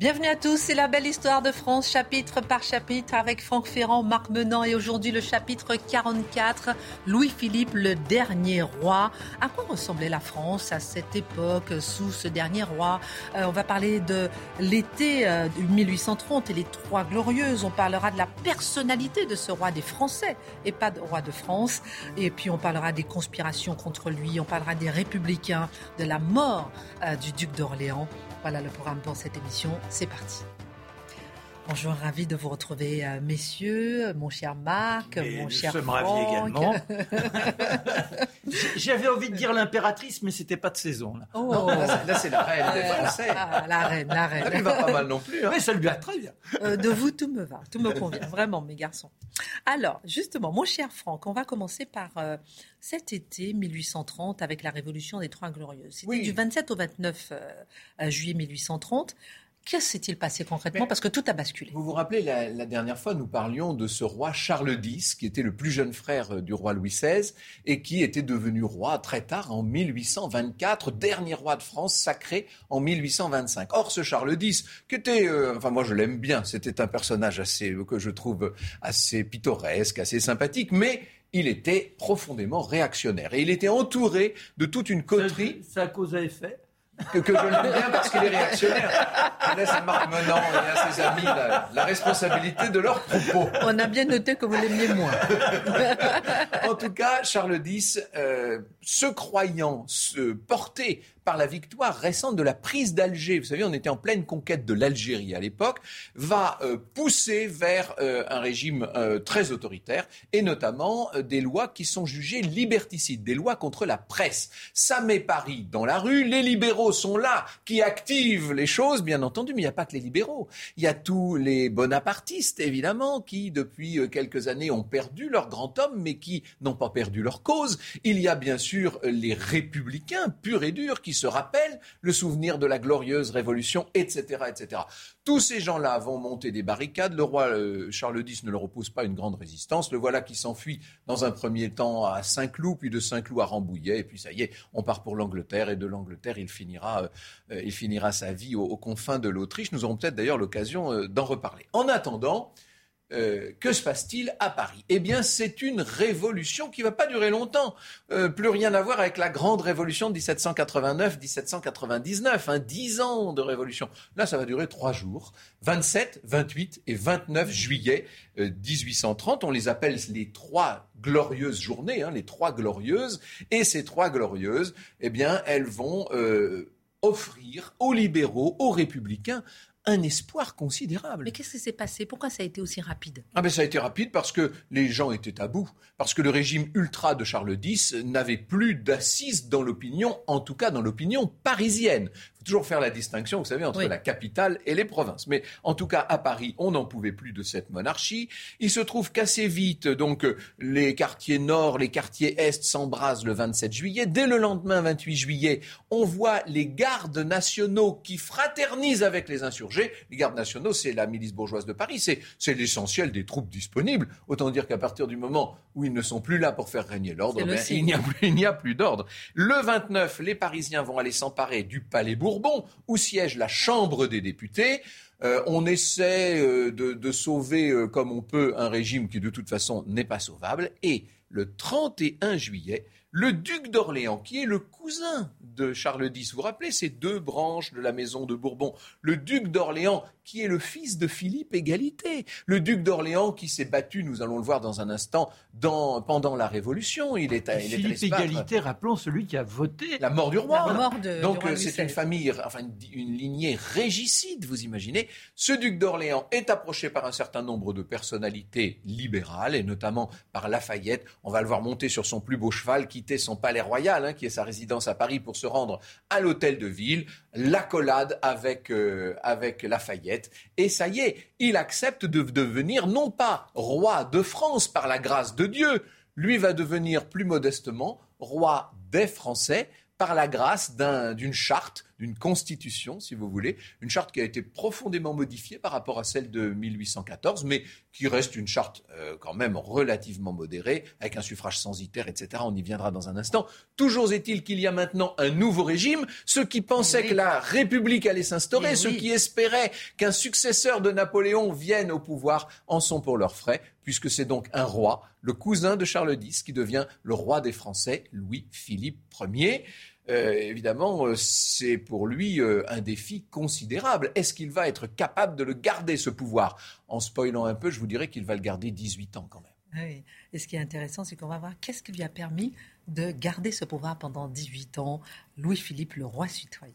Bienvenue à tous, c'est la belle histoire de France, chapitre par chapitre, avec Franck Ferrand, Marc Menant et aujourd'hui le chapitre 44, Louis-Philippe, le dernier roi. À quoi ressemblait la France à cette époque, sous ce dernier roi? Euh, On va parler de l'été euh, de 1830 et les Trois Glorieuses. On parlera de la personnalité de ce roi des Français et pas de roi de France. Et puis on parlera des conspirations contre lui, on parlera des républicains, de la mort euh, du duc d'Orléans. Voilà le programme pour cette émission. C'est parti. Bonjour, ravi de vous retrouver, euh, messieurs, mon cher Marc, Mais mon nous cher sommes Franck. ravis également. J'avais envie de dire l'impératrice, mais c'était pas de saison. Là. Oh, Là, c'est- là, c'est la reine des euh, Français. ah, la reine, la reine. Ça lui va pas mal non plus. hein. Mais ça lui va très bien. Euh, de vous, tout me va, tout me convient, vraiment, mes garçons. Alors, justement, mon cher Franck, on va commencer par euh, cet été 1830 avec la Révolution des Trois Glorieuses. C'était Oui. du 27 au 29 euh, euh, juillet 1830. Que s'est-il passé concrètement? Mais- Parce que tout a basculé. Vous vous rappelez, la, la dernière fois, nous parlions de ce roi Charles X, qui était le plus jeune frère euh, du roi Louis XVI, et qui était devenu roi très tard, en 1824, dernier roi de France, sacré en 1825. Or, ce Charles X, qui était, euh, enfin moi je l'aime bien, c'était un personnage assez, euh, que je trouve assez pittoresque, assez sympathique, mais il était profondément réactionnaire. Et il était entouré de toute une coterie C'est à cause à effet? Que, que je l'aime bien parce qu'il est réactionnaire. Je laisse à Marc Menant et à ses amis la, la responsabilité de leurs propos. On a bien noté que vous l'aimiez moins. En tout cas, Charles X, euh, se croyant se porter par la victoire récente de la prise d'Alger, vous savez, on était en pleine conquête de l'Algérie à l'époque, va euh, pousser vers euh, un régime euh, très autoritaire et notamment euh, des lois qui sont jugées liberticides, des lois contre la presse. Ça met Paris dans la rue, les libéraux sont là, qui activent les choses, bien entendu, mais il n'y a pas que les libéraux. Il y a tous les bonapartistes, évidemment, qui depuis euh, quelques années ont perdu leur grand homme, mais qui n'ont pas perdu leur cause. Il y a bien sûr les républicains purs et durs qui se rappellent le souvenir de la glorieuse révolution, etc., etc. Tous ces gens-là vont monter des barricades. Le roi euh, Charles X ne leur oppose pas une grande résistance. Le voilà qui s'enfuit dans un premier temps à Saint-Cloud, puis de Saint-Cloud à Rambouillet, et puis ça y est, on part pour l'Angleterre, et de l'Angleterre, il finira, euh, euh, il finira sa vie aux, confins de l'Autriche. Nous aurons peut-être d'ailleurs l'occasion d'en reparler. En attendant, euh, que se passe-t-il à Paris? Eh bien, c'est une révolution qui va pas durer longtemps. Euh, plus rien à voir avec la grande révolution de 1789-1799. Hein, dix ans de révolution. Là, ça va durer trois jours. 27, 28 et 29 juillet euh, 1830. On les appelle les trois glorieuses journées, hein, les trois glorieuses. Et ces trois glorieuses, eh bien, elles vont euh, offrir aux libéraux, aux républicains, un espoir considérable. Mais qu'est-ce qui s'est passé? Pourquoi ça a été aussi rapide? Ah ben ça a été rapide parce que les gens étaient à bout, parce que le régime ultra de Charles X n'avait plus d'assises dans l'opinion, en tout cas dans l'opinion parisienne. Faut toujours faire la distinction, vous savez, entre Oui. la capitale et les provinces. Mais en tout cas, à Paris, on n'en pouvait plus de cette monarchie. Il se trouve qu'assez vite, donc, les quartiers nord, les quartiers est s'embrasent le 27 juillet. Dès le lendemain, 28 juillet, on voit les gardes nationaux qui fraternisent avec les insurgés. Les gardes nationaux, c'est la milice bourgeoise de Paris, c'est, l'essentiel des troupes disponibles. Autant dire qu'à partir du moment où ils ne sont plus là pour faire régner l'ordre, ben, signe. il n'y a plus, il n'y a plus d'ordre. Le 29, les Parisiens vont aller s'emparer du Palais Bourbon, où siège la Chambre des députés. Euh, on essaie euh, de, de sauver euh, comme on peut un régime qui de toute façon n'est pas sauvable. Et le 31 juillet, le duc d'Orléans, qui est le cousin de Charles X, vous vous rappelez ces deux branches de la maison de Bourbon, le duc d'Orléans, qui est le fils de Philippe Égalité, le duc d'Orléans qui s'est battu, nous allons le voir dans un instant, dans, pendant la Révolution, il est, à- il Philippe. Égalité, rappelons celui qui a voté. La mort du roi. La mort de- Donc du roi Louis c'est une famille, enfin une, une lignée régicide, vous imaginez. Ce duc d'Orléans est approché par un certain nombre de personnalités libérales et notamment par Lafayette. On va le voir monter sur son plus beau cheval qui quitter son palais royal, hein, qui est sa résidence à Paris, pour se rendre à l'hôtel de ville, l'accolade avec, euh, avec Lafayette. Et ça y est, il accepte de devenir non pas roi de France par la grâce de Dieu, lui va devenir plus modestement roi des Français par la grâce d'une charte, d'une constitution, si vous voulez, une charte qui a été profondément modifiée par rapport à celle de 1814, mais qui reste une charte euh, quand même relativement modérée, avec un suffrage censitaire, etc. On y viendra dans un instant. Toujours est-il qu'il y a maintenant un nouveau régime. Ceux qui pensaient que la République allait s'instaurer, ceux qui espéraient qu'un successeur de Napoléon vienne au pouvoir, en sont pour leurs frais, puisque c'est donc un roi, le cousin de Charles X, qui devient le roi des Français, Louis-Philippe Ier. Euh, évidemment, euh, c'est pour lui euh, un défi considérable. Est-ce qu'il va être capable de le garder, ce pouvoir? En spoilant un peu, je vous dirais qu'il va le garder 18 ans quand même. Ah. Et ce qui est intéressant, c'est qu'on va voir qu'est-ce qui lui a permis de garder ce pouvoir pendant 18 ans, Louis-Philippe, le roi citoyen.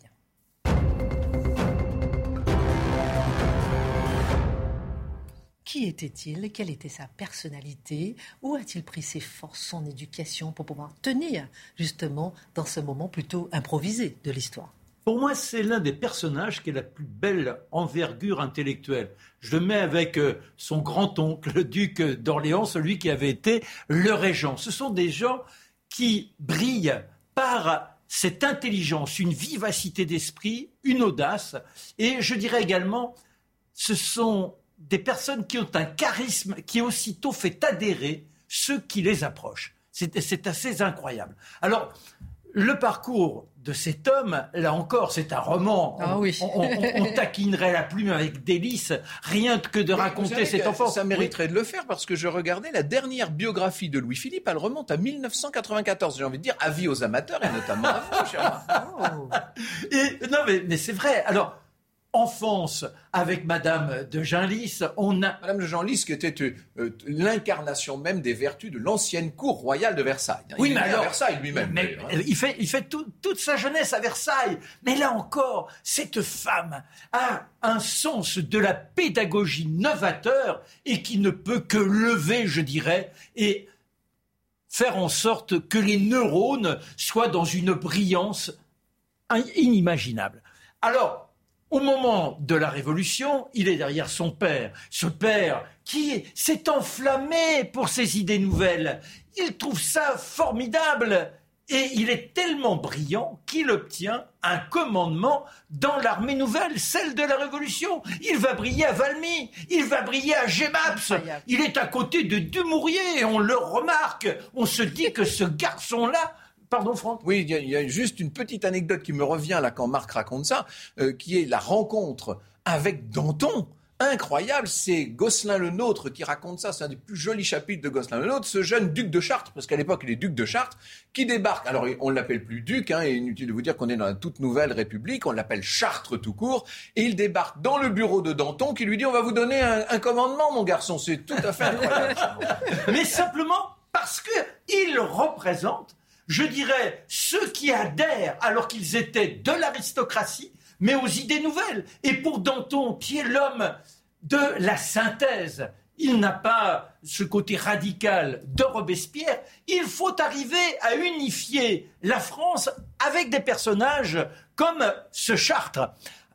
Qui était-il? Quelle était sa personnalité? Où a-t-il pris ses forces, son éducation pour pouvoir tenir justement dans ce moment plutôt improvisé de l'histoire? Pour moi, c'est l'un des personnages qui a la plus belle envergure intellectuelle. Je le mets avec euh, son grand-oncle, le duc d'Orléans, celui qui avait été le régent. Ce sont des gens qui brillent par cette intelligence, une vivacité d'esprit, une audace. Et je dirais également, ce sont des personnes qui ont un charisme qui aussitôt fait adhérer ceux qui les approchent. C'est assez incroyable. Alors, le parcours de cet homme, là encore, c'est un roman. Ah oui. on, taquinerait la plume avec délice, rien que de raconter cet enfant. Ça mériterait de le faire parce que je regardais la dernière biographie de Louis-Philippe, elle remonte à 1994. J'ai envie de dire avis aux amateurs et notamment à vous, cher oh. Et, Non, mais, mais c'est vrai. Alors, enfance avec Madame de Genlis. On a... Madame de Genlis qui était euh, euh, l'incarnation même des vertus de l'ancienne cour royale de Versailles. Oui, mais alors, à Versailles lui-même. Hein. il fait, il fait toute sa jeunesse à Versailles. Mais là encore, cette femme a un sens de la pédagogie novateur et qui ne peut que lever, je dirais, et faire en sorte que les neurones soient dans une brillance inimaginable. Alors, au moment de la Révolution, il est derrière son père. Ce père qui s'est enflammé pour ses idées nouvelles. Il trouve ça formidable. Et il est tellement brillant qu'il obtient un commandement dans l'armée nouvelle, celle de la Révolution. Il va briller à Valmy, il va briller à Gemaps, il est à côté de Dumouriez, on le remarque, on se dit que ce garçon-là Pardon, Franck? Oui, il y, a juste une petite anecdote qui me revient là quand Marc raconte ça, euh, qui est la rencontre avec Danton. Incroyable, c'est Gosselin le Nôtre qui raconte ça. C'est un des plus jolis chapitres de Gosselin le Nôtre. Ce jeune duc de Chartres, parce qu'à l'époque il est duc de Chartres, qui débarque. Alors on l'appelle plus duc, hein, et inutile de vous dire qu'on est dans la toute nouvelle République. On l'appelle Chartres tout court, et il débarque dans le bureau de Danton, qui lui dit on va vous donner un, un commandement, mon garçon. C'est tout à fait incroyable. Mais simplement parce que il représente je dirais, ceux qui adhèrent alors qu'ils étaient de l'aristocratie, mais aux idées nouvelles. Et pour Danton, qui est l'homme de la synthèse, il n'a pas ce côté radical de Robespierre. Il faut arriver à unifier la France avec des personnages comme ce Chartres.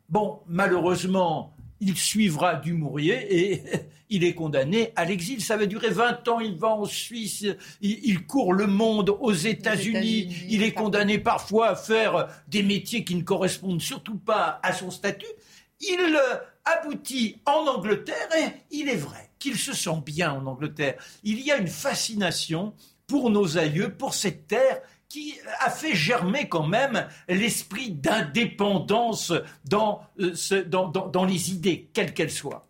Bon, malheureusement, il suivra Dumouriez et il est condamné à l'exil. Ça va durer 20 ans, il va en Suisse, il, court le monde aux États-Unis, il est condamné parfois à faire des métiers qui ne correspondent surtout pas à son statut. Il euh, aboutit en Angleterre et il est vrai qu'il se sent bien en Angleterre. Il y a une fascination pour nos aïeux, pour cette terre qui a fait germer quand même l'esprit d'indépendance dans, euh, dans, dans, les idées, quelles qu'elles soient.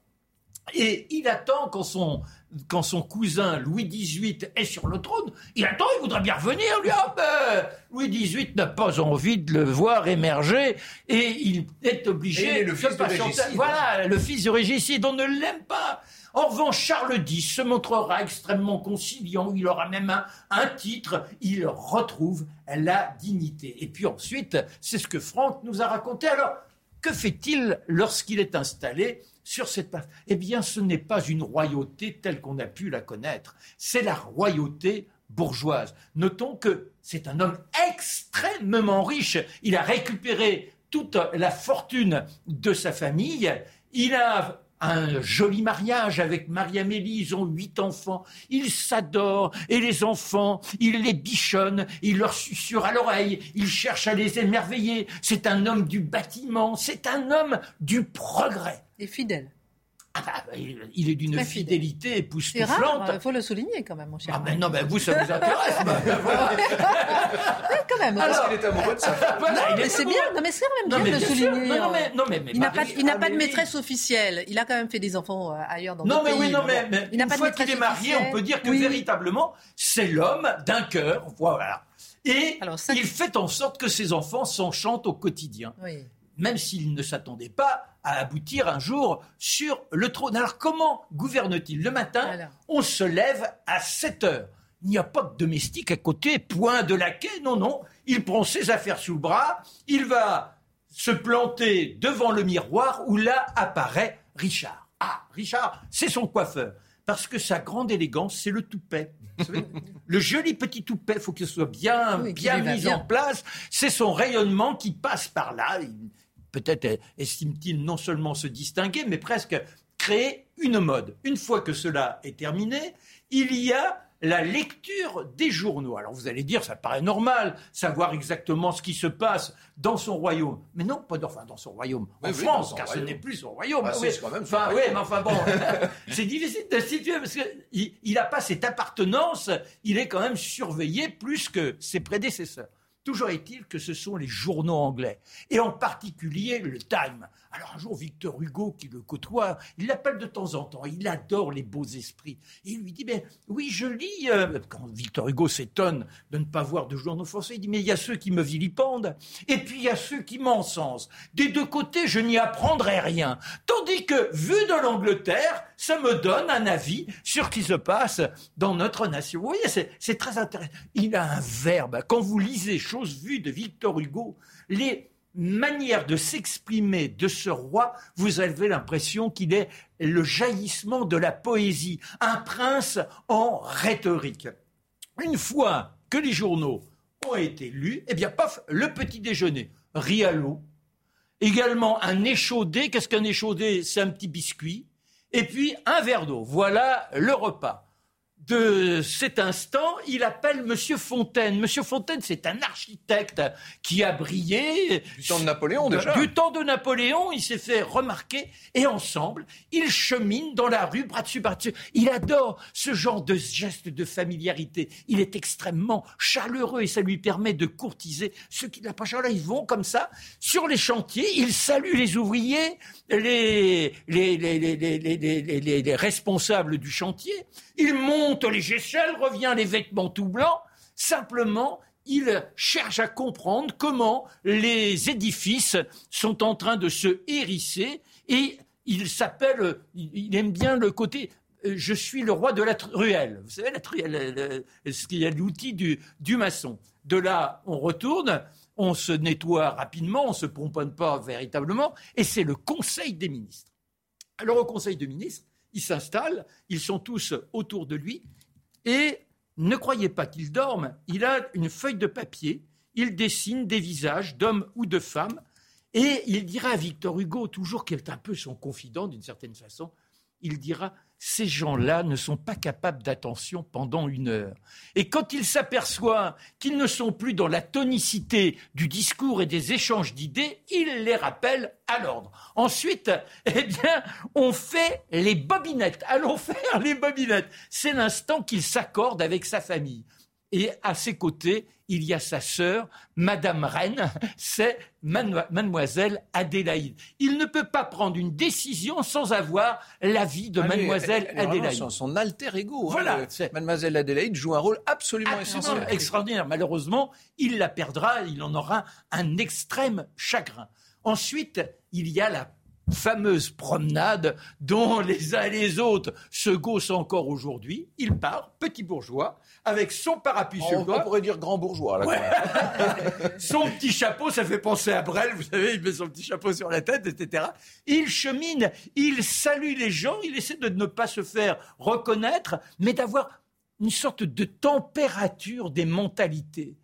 Et il attend quand son, quand son cousin Louis XVIII est sur le trône, il attend, il voudrait bien revenir, lui, ah ben, Louis XVIII n'a pas envie de le voir émerger et il est obligé de le patienter. Voilà, le fils de Régicide, on ne l'aime pas. En revanche, Charles X se montrera extrêmement conciliant, il aura même un, titre, il retrouve la dignité. Et puis ensuite, c'est ce que Franck nous a raconté. Alors, que fait-il lorsqu'il est installé sur cette place? Eh bien, ce n'est pas une royauté telle qu'on a pu la connaître, c'est la royauté bourgeoise. Notons que c'est un homme extrêmement riche. Il a récupéré toute la fortune de sa famille. Il a un joli mariage avec Marie-Amélie, ils ont huit enfants, ils s'adorent, et les enfants, il les bichonne, il leur susurre à l'oreille, il cherche à les émerveiller. C'est un homme du bâtiment, c'est un homme du progrès. Et fidèle. Ah bah, il est d'une fidélité époustouflante. Il faut le souligner quand même, mon cher. Ah ben non, ben vous, ça vous intéresse. bah, quand même. Alors, qu'il est amoureux de sa femme. c'est bien, non, mais c'est quand même bien de le souligner. Non, mais, non, mais, il n'a pas, il n'a pas de maîtresse officielle. Il a quand même fait des enfants euh, ailleurs dans Non, mais oui, non, mais, mais une fois qu'il est marié, on peut dire que véritablement, c'est l'homme d'un cœur. Voilà. Et il fait en sorte que ses enfants s'enchantent au quotidien. Même s'il ne s'attendait pas à aboutir un jour sur le trône. Alors comment gouverne-t-il Le matin, on se lève à 7 heures. Il n'y a pas de domestique à côté, point de laquais, non, non. Il prend ses affaires sous le bras, il va se planter devant le miroir où là apparaît Richard. Ah, Richard, c'est son coiffeur. Parce que sa grande élégance, c'est le toupet. le joli petit toupet, il faut qu'il soit bien, bien mis en place. C'est son rayonnement qui passe par là peut-être estime-t-il non seulement se distinguer, mais presque créer une mode. Une fois que cela est terminé, il y a la lecture des journaux. Alors vous allez dire, ça paraît normal, savoir exactement ce qui se passe dans son royaume. Mais non, pas dans, dans son royaume, en France, car ce n'est plus son royaume. Ah, c'est quand même enfin, oui, mais enfin bon, c'est difficile de situer parce qu'il n'a pas cette appartenance, il est quand même surveillé plus que ses prédécesseurs. Toujours est-il que ce sont les journaux anglais, et en particulier le Time. Alors un jour, Victor Hugo, qui le côtoie, il l'appelle de temps en temps, il adore les beaux esprits. Il lui dit, ben oui, je lis, euh, quand Victor Hugo s'étonne de ne pas voir de journaux français, il dit, mais il y a ceux qui me vilipendent, et puis il y a ceux qui m'encensent. Des deux côtés, je n'y apprendrai rien. Tandis que, vu de l'Angleterre, ça me donne un avis sur ce qui se passe dans notre nation. Vous voyez, c'est très intéressant. Il a un verbe. Quand vous lisez Chose vue de Victor Hugo, les manières de s'exprimer de ce roi, vous avez l'impression qu'il est le jaillissement de la poésie, un prince en rhétorique. Une fois que les journaux ont été lus, eh bien, paf, le petit déjeuner, l'eau, également un échaudé. Qu'est-ce qu'un échaudé? C'est un petit biscuit et puis un verre d'eau. Voilà le repas. De cet instant, il appelle Monsieur Fontaine. Monsieur Fontaine, c'est un architecte qui a brillé. Du temps de Napoléon, déjà. Du temps de Napoléon, il s'est fait remarquer. Et ensemble, ils cheminent dans la rue, bras dessus, bras dessus. Il adore ce genre de geste de familiarité. Il est extrêmement chaleureux et ça lui permet de courtiser ceux qui n'ont pas là Ils vont comme ça sur les chantiers. Il salue les ouvriers, les, les, les, les responsables du chantier. Monte les échelles, revient les vêtements tout blancs. Simplement, il cherche à comprendre comment les édifices sont en train de se hérisser et il s'appelle, il aime bien le côté euh, je suis le roi de la truelle. Vous savez, la truelle, ce qu'il y a l'outil du, du maçon. De là, on retourne, on se nettoie rapidement, on ne se pomponne pas véritablement, et c'est le Conseil des ministres. Alors, au Conseil des ministres, il s'installe, ils sont tous autour de lui, et ne croyez pas qu'il dorme, il a une feuille de papier, il dessine des visages d'hommes ou de femmes, et il dira à Victor Hugo, toujours qui est un peu son confident d'une certaine façon, il dira ces gens-là ne sont pas capables d'attention pendant une heure. Et quand il s'aperçoit qu'ils ne sont plus dans la tonicité du discours et des échanges d'idées, il les rappelle à l'ordre. Ensuite, eh bien, on fait les bobinettes. Allons faire les bobinettes. C'est l'instant qu'il s'accorde avec sa famille. Et à ses côtés, il y a sa sœur, Madame Reine, c'est Mademoiselle Adélaïde. Il ne peut pas prendre une décision sans avoir l'avis de ah, Mademoiselle Adélaïde. Son, son, alter ego. Hein, voilà. Mademoiselle Adélaïde joue un rôle absolument, essentiel. Extraordinaire. Malheureusement, il la perdra, il en aura un extrême chagrin. Ensuite, il y a la fameuse promenade dont les uns et les autres se gaussent encore aujourd'hui. Il part, petit bourgeois, avec son parapluie sur le On pourrait dire grand bourgeois. Là, son petit chapeau, ça fait penser à Brel, vous savez, il met son petit chapeau sur la tête, etc. Il chemine, il salue les gens, il essaie de ne pas se faire reconnaître, mais d'avoir une sorte de température des mentalités.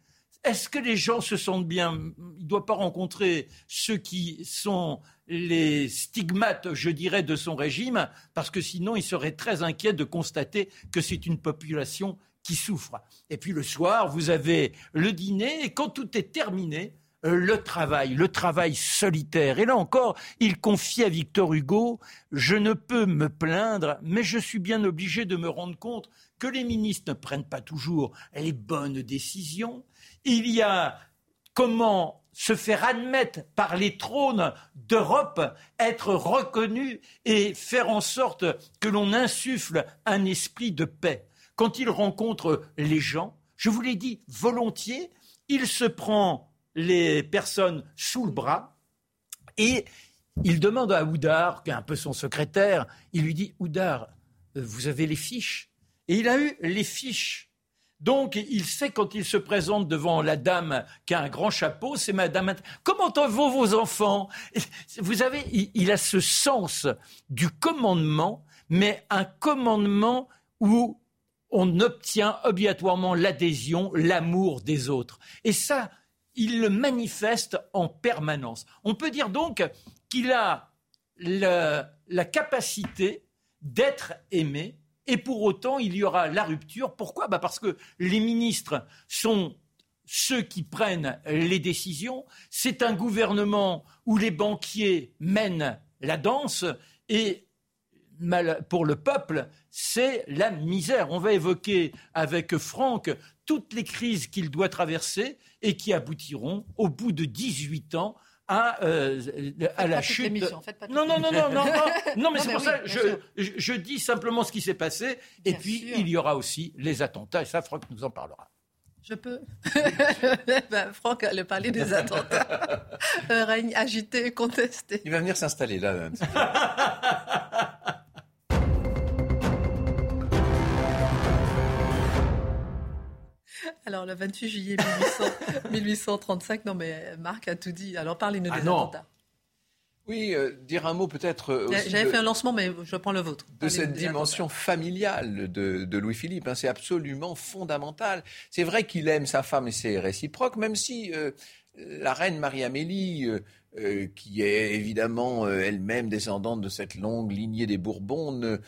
Est-ce que les gens se sentent bien? Il ne doit pas rencontrer ceux qui sont les stigmates, je dirais, de son régime, parce que sinon il serait très inquiet de constater que c'est une population qui souffre. Et puis le soir, vous avez le dîner, et quand tout est terminé, euh, le travail, le travail solitaire. Et là encore, il confie à Victor Hugo, je ne peux me plaindre, mais je suis bien obligé de me rendre compte que les ministres ne prennent pas toujours les bonnes décisions. Il y a comment se faire admettre par les trônes d'Europe, être reconnu et faire en sorte que l'on insuffle un esprit de paix. Quand il rencontre les gens, je vous l'ai dit volontiers, il se prend les personnes sous le bras et il demande à Oudard, qui est un peu son secrétaire, il lui dit Oudard, vous avez les fiches? Et il a eu les fiches donc, il sait quand il se présente devant la dame qui a un grand chapeau, c'est Madame. Comment vont vos enfants Vous avez, il, a ce sens du commandement, mais un commandement où on obtient obligatoirement l'adhésion, l'amour des autres. Et ça, il le manifeste en permanence. On peut dire donc qu'il a la capacité d'être aimé et pour autant, il y aura la rupture. Pourquoi? Bah Parce que les ministres sont ceux qui prennent les décisions. C'est un gouvernement où les banquiers mènent la danse et pour le peuple, c'est la misère. On va évoquer avec Franck toutes les crises qu'il doit traverser et qui aboutiront au bout de 18 ans à, euh, à la chute. non, non, non, non, non, non, mais c'est pour ça je, je, dis simplement ce qui s'est passé. et puis, il y aura aussi les attentats. Et ça, Franck nous en parlera. Je peux. ben, Franck allait parler des attentats. Un règne agité, contesté. Il va venir s'installer là. Alors, le 28 juillet 1835, non mais Marc a tout dit. Alors, parlez-nous ah des attentats. Oui, euh, dire un mot peut-être. Euh, j'avais fait un lancement, mais je prends le vôtre. De cette dimension familiale de, Louis-Philippe, hein, c'est absolument fondamental. C'est vrai qu'il aime sa femme et c'est réciproque, même si euh, la reine Marie-Amélie, qui est évidemment elle-même descendante de cette longue lignée des Bourbons, ne,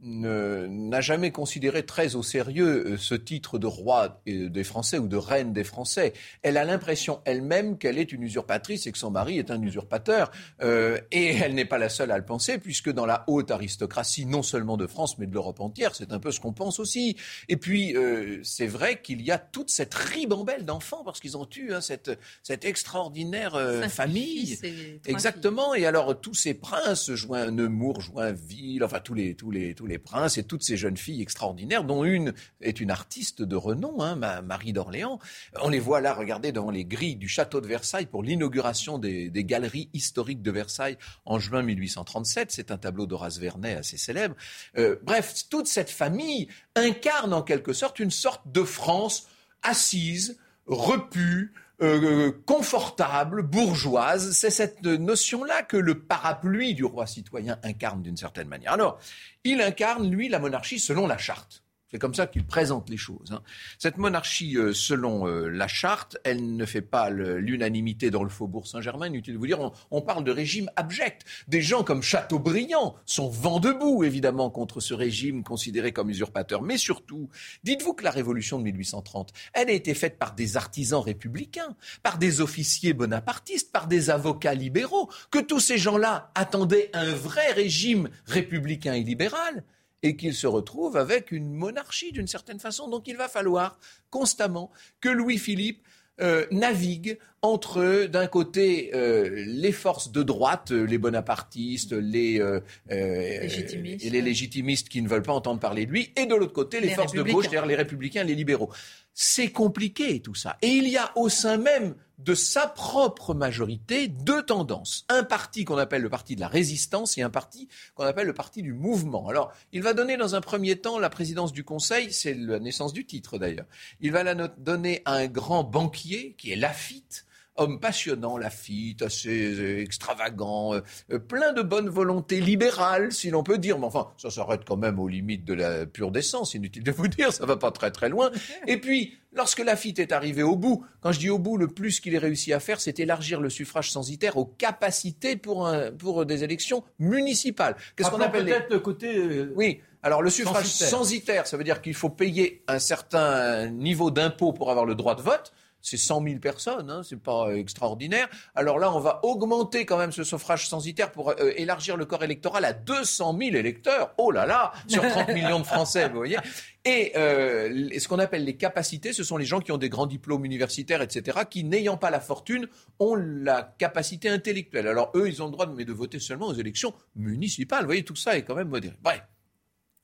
n'a jamais considéré très au sérieux euh, ce titre de roi des Français ou de reine des Français. Elle a l'impression elle-même qu'elle est une usurpatrice et que son mari est un usurpateur. Euh, et elle n'est pas la seule à le penser, puisque dans la haute aristocratie, non seulement de France, mais de l'Europe entière, c'est un peu ce qu'on pense aussi. Et puis, euh, c'est vrai qu'il y a toute cette ribambelle d'enfants, parce qu'ils ont eu hein, cette, cette extraordinaire famille. Exactement. Et alors, tous ces princes, Join Nemours, Joinville, enfin, tous les, tous les, tous les princes et toutes ces jeunes filles extraordinaires, dont une est une artiste de renom, hein, Marie d'Orléans. On les voit là, regardez, devant les grilles du château de Versailles pour l'inauguration des, galeries historiques de Versailles en juin 1837. C'est un tableau d'Horace Vernet assez célèbre. Euh, bref, toute cette famille incarne en quelque sorte une sorte de France assise, repue, euh, confortable, bourgeoise. C'est cette notion-là que le parapluie du roi citoyen incarne d'une certaine manière. Alors, il incarne, lui, la monarchie selon la charte. C'est comme ça qu'il présente les choses. Hein. Cette monarchie, euh, selon euh, la charte, elle ne fait pas l'unanimité dans le faubourg Saint-Germain. Inutile de vous dire, on, parle de régime abject. Des gens comme Chateaubriand sont vent debout, évidemment, contre ce régime considéré comme usurpateur. Mais surtout, dites-vous que la révolution de 1830, elle a été faite par des artisans républicains, par des officiers bonapartistes, par des avocats libéraux, que tous ces gens-là attendaient un vrai régime républicain et libéral et qu'il se retrouve avec une monarchie d'une certaine façon. Donc il va falloir constamment que Louis-Philippe euh, navigue entre, d'un côté, euh, les forces de droite, euh, les bonapartistes, les, légitimistes. les légitimistes qui ne veulent pas entendre parler de lui, et de l'autre côté, les, forces de gauche, c'est-à-dire les républicains, les libéraux. C'est compliqué tout ça. Et il y a au sein même de sa propre majorité deux tendances. Un parti qu'on appelle le parti de la résistance et un parti qu'on appelle le parti du mouvement. Alors, il va donner dans un premier temps la présidence du Conseil, c'est la naissance du titre d'ailleurs. Il va la donner à un grand banquier qui est Lafitte, homme passionnant, Lafitte, assez euh, extravagant, euh, euh, plein de bonne volonté libérale, si l'on peut dire. Mais enfin, ça s'arrête quand même aux limites de la pure décence, inutile de vous dire, ça va pas très très loin. Et puis, lorsque Lafitte est arrivé au bout, quand je dis au bout, le plus qu'il ait réussi à faire, c'est élargir le suffrage censitaire aux capacités pour, un, pour des élections municipales. Qu'est-ce qu'on appelle peut-être le côté... oui, alors le suffrage censitaire, ça veut dire qu'il faut payer un certain niveau d'impôt pour avoir le droit de vote c'est 100 000 personnes, hein, c'est pas extraordinaire. Alors là, on va augmenter quand même ce suffrage censitaire pour euh, élargir le corps électoral à 200 000 électeurs. Oh là là, sur 30 millions de Français, vous voyez. Et euh, ce qu'on appelle les capacités, ce sont les gens qui ont des grands diplômes universitaires, etc., qui, n'ayant pas la fortune, ont la capacité intellectuelle. Alors eux, ils ont le droit mais de voter seulement aux élections municipales. Vous voyez, tout ça est quand même modéré. Bref.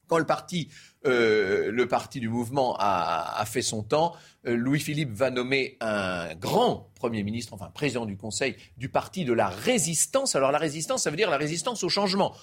Quand le parti, euh, le parti du mouvement a, a fait son temps, euh, Louis-Philippe va nommer un grand Premier ministre, enfin président du Conseil du parti de la résistance. Alors la résistance, ça veut dire la résistance au changement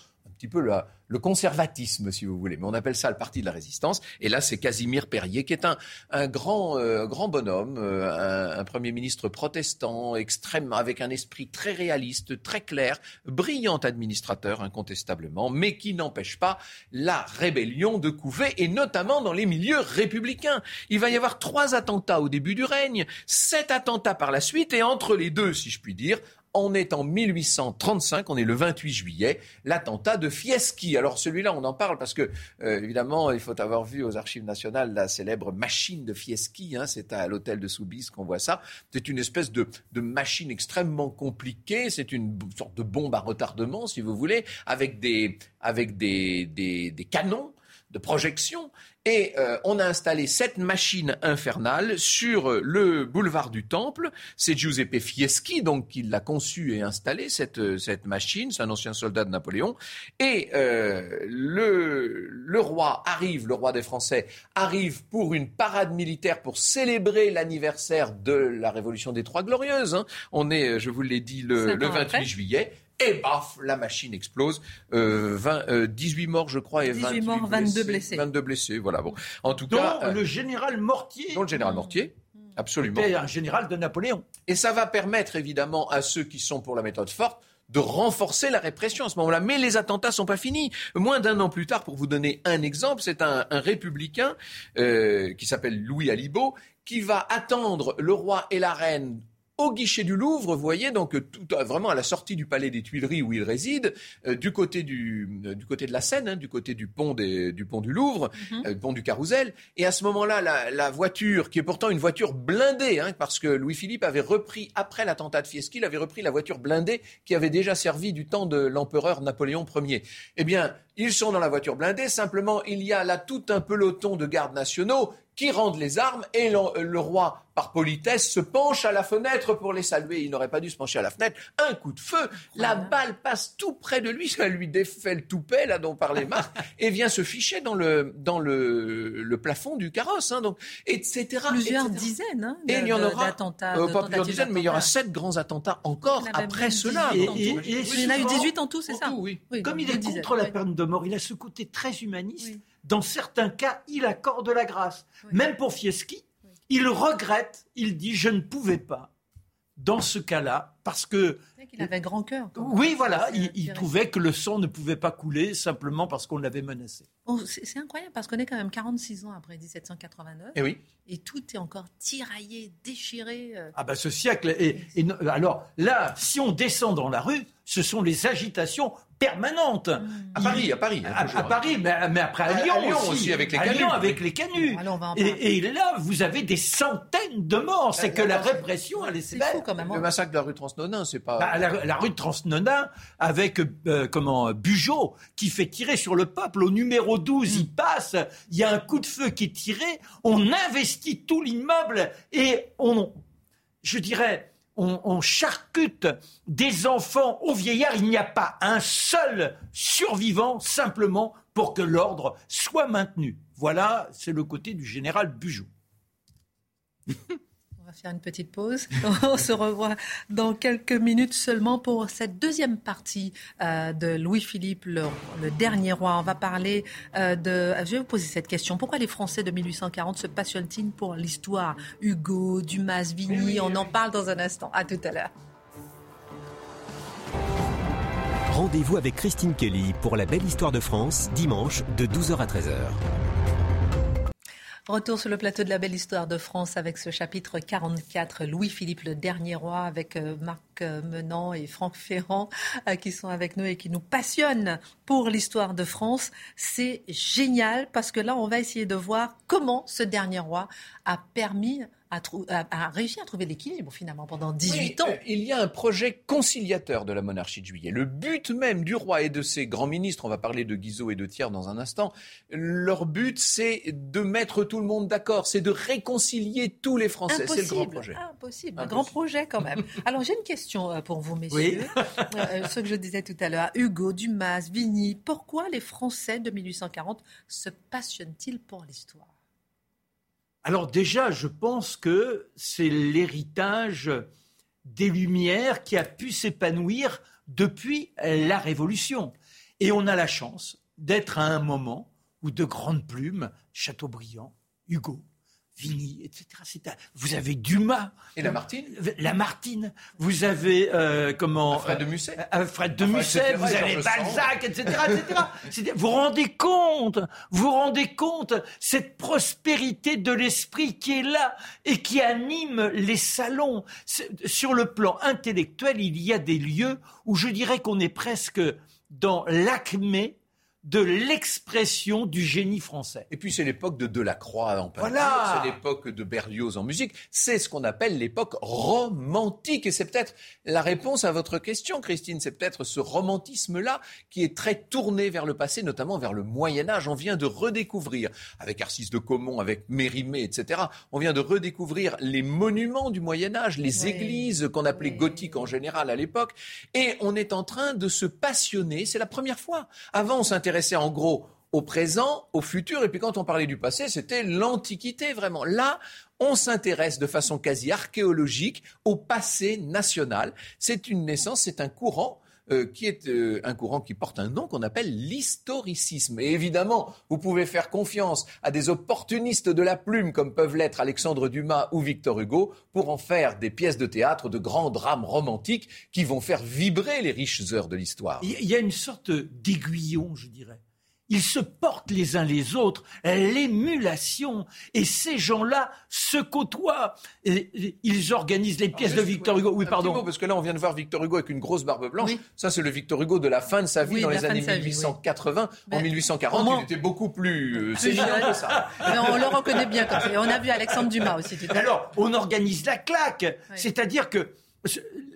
petit peu le conservatisme, si vous voulez. Mais on appelle ça le parti de la résistance. Et là, c'est Casimir Perrier, qui est un, un grand, euh, grand bonhomme, euh, un, Premier ministre protestant, extrêmement, avec un esprit très réaliste, très clair, brillant administrateur, incontestablement, mais qui n'empêche pas la rébellion de couver, et notamment dans les milieux républicains. Il va y avoir trois attentats au début du règne, sept attentats par la suite, et entre les deux, si je puis dire, on est en 1835, on est le 28 juillet, l'attentat de Fieschi. Alors celui-là, on en parle parce que, euh, évidemment, il faut avoir vu aux archives nationales la célèbre machine de Fieschi. Hein, c'est à l'hôtel de Soubise qu'on voit ça. C'est une espèce de, machine extrêmement compliquée. C'est une sorte de bombe à retardement, si vous voulez, avec des, avec des, des canons de projection. Et euh, on a installé cette machine infernale sur euh, le boulevard du Temple. C'est Giuseppe Fieschi donc qui l'a conçu et installé cette, euh, cette machine. C'est un ancien soldat de Napoléon. Et le, le roi arrive, le roi des Français arrive pour une parade militaire pour célébrer l'anniversaire de la Révolution des Trois Glorieuses. Hein. On est, je vous l'ai dit, le, le 28 juillet et baf, la machine explose. 18 euh, morts, je crois, et 18 morts, 22 blessés. 22 blessés, voilà. Bon. En tout cas, euh, le général Mortier. Dont le général Mortier. Absolument. Un général de Napoléon. Et ça va permettre évidemment à ceux qui sont pour la méthode forte de renforcer la répression à ce moment-là. Mais les attentats sont pas finis. Moins d'un an plus tard, pour vous donner un exemple, c'est un, républicain euh, qui s'appelle Louis Alibaud qui va attendre le roi et la reine au guichet du Louvre, vous voyez, donc tout, vraiment à la sortie du palais des Tuileries où il réside, euh, du, côté du, euh, du côté de la Seine, hein, du côté du pont, des, du pont du Louvre, euh, pont du Carrousel. Et à ce moment-là, la, la, voiture, qui est pourtant une voiture blindée, hein, parce que Louis-Philippe avait repris, après l'attentat de Fieschi, il avait repris la voiture blindée qui avait déjà servi du temps de l'empereur Napoléon Ier. Eh bien, ils sont dans la voiture blindée, simplement il y a là tout un peloton de gardes nationaux qui rendent les armes et le, roi, par politesse, se penche à la fenêtre pour les saluer. Il n'aurait pas dû se pencher à la fenêtre. Un coup de feu, la balle passe tout près de lui, ça lui défait le toupet, là dont parlait Marc, et vient se ficher dans le, dans le, le plafond du carrosse, hein, donc, etc. Plusieurs dizaines hein, et il y en aura, euh, pas plusieurs dizaines, mais il y aura sept grands attentats encore après cela. Et, il y en a eu 18 en tout, c'est ça oui. Comme il est contre la peine de mort, il a ce côté très humaniste dans certains cas, il accorde la grâce. Même pour Fieschi, il regrette, il dit je ne pouvais pas dans ce cas-là parce que il avait grand cœur. Oui, voilà, il, trouvait que le sang ne pouvait pas couler simplement parce qu'on l'avait menacé. c'est incroyable parce qu'on est quand même 46 ans après 1789. Et eh oui. Et tout est encore tiraillé, déchiré. Euh. Ah ben ce siècle. Et, et, alors là, si on descend dans la rue, ce sont les agitations permanente. Mmh. À Paris, à Paris. Hein, à, Paris, mais, après à, Lyon, aussi, avec les canuts. Lyon avec les canuts. et, là, vous avez des centaines de morts. C'est que la répression, elle est sévère. quand même. Le massacre de la rue Transnonain, c'est pas. Bah, la, rue Transnonain, avec euh, comment Bugeaud, qui fait tirer sur le peuple. Au numéro 12, il passe. Il y a un coup de feu qui est tiré. On investit tout l'immeuble et on, je dirais, on, charcute des enfants aux vieillards. Il n'y a pas un seul survivant simplement pour que l'ordre soit maintenu. Voilà, c'est le côté du général Bugeaud. va faire une petite pause. On se revoit dans quelques minutes seulement pour cette deuxième partie euh, de Louis-Philippe, le, dernier roi. On va parler euh, de... Je vais vous poser cette question. Pourquoi les Français de 1840 se passionnent-ils pour l'histoire? Hugo, Dumas, Vigny, on en parle dans un instant. À tout à l'heure. Rendez-vous avec Christine Kelly pour la belle histoire de France, dimanche de 12h à 13h. Retour sur le plateau de la belle histoire de France avec ce chapitre 44, Louis-Philippe le dernier roi, avec euh, Marc Menant et Franck Ferrand euh, qui sont avec nous et qui nous passionnent pour l'histoire de France. C'est génial parce que là, on va essayer de voir comment ce dernier roi a permis a, réussi à trouver l'équilibre finalement pendant 18 ans. il y a un projet conciliateur de la monarchie de juillet. Le but même du roi et de ses grands ministres, on va parler de Guizot et de Thiers dans un instant, leur but c'est de mettre tout le monde d'accord, c'est de réconcilier tous les Français. C'est le grand projet. Impossible, un grand projet quand même. Alors j'ai une question euh, pour vous messieurs, oui. Euh, ce que je disais tout à l'heure. Hugo, Dumas, Vigny, pourquoi les Français de 1840 se passionnent-ils pour l'histoire? Alors déjà, je pense que c'est l'héritage des Lumières qui a pu s'épanouir depuis la Révolution. Et on a la chance d'être à un moment où de grandes plumes, Chateaubriand, Hugo, Vigny, etc. Vous avez Dumas. Et Lamartine Lamartine. Vous avez, euh, comment Alfred de Musset? Euh, Alfred de Musset, vous avez Balzac, etc. etc. vous rendez compte, vous rendez compte, cette prospérité de l'esprit qui est là et qui anime les salons. Sur le plan intellectuel, il y a des lieux où je dirais qu'on est presque dans l'acmé de l'expression du génie français. Et puis c'est l'époque de Delacroix en peinture, c'est l'époque de Berlioz en musique, c'est ce qu'on appelle l'époque romantique. Et c'est peut-être la réponse à votre question, Christine, c'est peut-être ce romantisme-là qui est très tourné vers le passé, notamment vers le Moyen Âge. On vient de redécouvrir, avec Arcis de Caumont, avec Mérimée, etc., on vient de redécouvrir les monuments du Moyen Âge, les églises qu'on appelait gothiques en général à l'époque, et on est en train de se passionner, c'est la première fois. Avant, on s'intéressait s'intéressait en gros au présent, au futur, et puis quand on parlait du passé, c'était l'Antiquité vraiment. Là, on s'intéresse de façon quasi archéologique au passé national. C'est une naissance, c'est un courant euh, qui est euh, un courant qui porte un nom qu'on appelle l'historicisme. Et évidemment, vous pouvez faire confiance à des opportunistes de la plume comme peuvent l'être Alexandre Dumas ou Victor Hugo pour en faire des pièces de théâtre, de grands drames romantiques qui vont faire vibrer les riches heures de l'histoire. Il y a une sorte d'aiguillon, je dirais ils se portent les uns les autres, l'émulation. Et ces gens-là se côtoient. ils organisent les pièces de Victor Hugo. Oui, pardon. parce que là, on vient de voir Victor Hugo avec une grosse barbe blanche. Ça, c'est le Victor Hugo de la fin de sa vie dans les années 1880. En 1840, il était beaucoup plus, euh, que ça. Mais on le reconnaît bien comme ça. on a vu Alexandre Dumas aussi. Alors, on organise la claque. C'est-à-dire que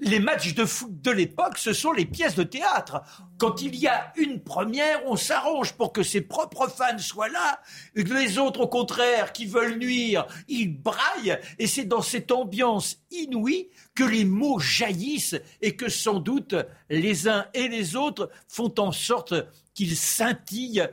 les matchs de foot de l'époque, ce sont les pièces de théâtre. Quand il y a une première, on s'arrange pour que ses propres fans soient là. Les autres, au contraire, qui veulent nuire, ils braillent. Et c'est dans cette ambiance inouïe que les mots jaillissent et que sans doute les uns et les autres font en sorte qu'ils scintillent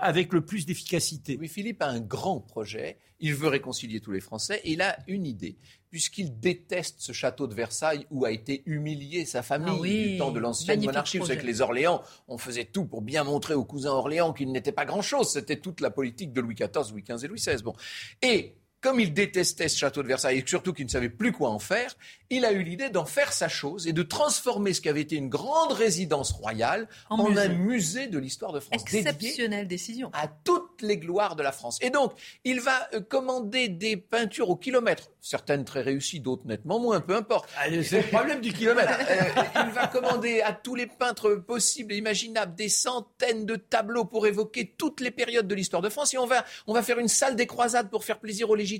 avec le plus d'efficacité. Oui, Philippe a un grand projet. Il veut réconcilier tous les Français et il a une idée puisqu'il déteste ce château de Versailles où a été humiliée sa famille ah du temps de l'ancienne monarchie. Vous savez que les Orléans, on faisait tout pour bien montrer aux cousins Orléans qu'il n'était pas grand-chose. C'était toute la politique de Louis XIV, Louis XV et Louis XVI. Bon. Et comme il détestait ce château de Versailles et surtout qu'il ne savait plus quoi en faire, il a eu l'idée d'en faire sa chose et de transformer ce qui avait été une grande résidence royale en, un musée de l'histoire de France. Exceptionnelle décision. À toutes les gloires de la France. Et donc, il va euh, commander des peintures au kilomètre, certaines très réussies, d'autres nettement moins, peu importe. Ah, c'est le problème du kilomètre. Euh, il va commander à tous les peintres possibles et imaginables des centaines de tableaux pour évoquer toutes les périodes de l'histoire de France et on va, on va faire une salle des croisades pour faire plaisir aux législations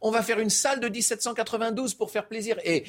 on va faire une salle de 1792 pour faire plaisir. Et,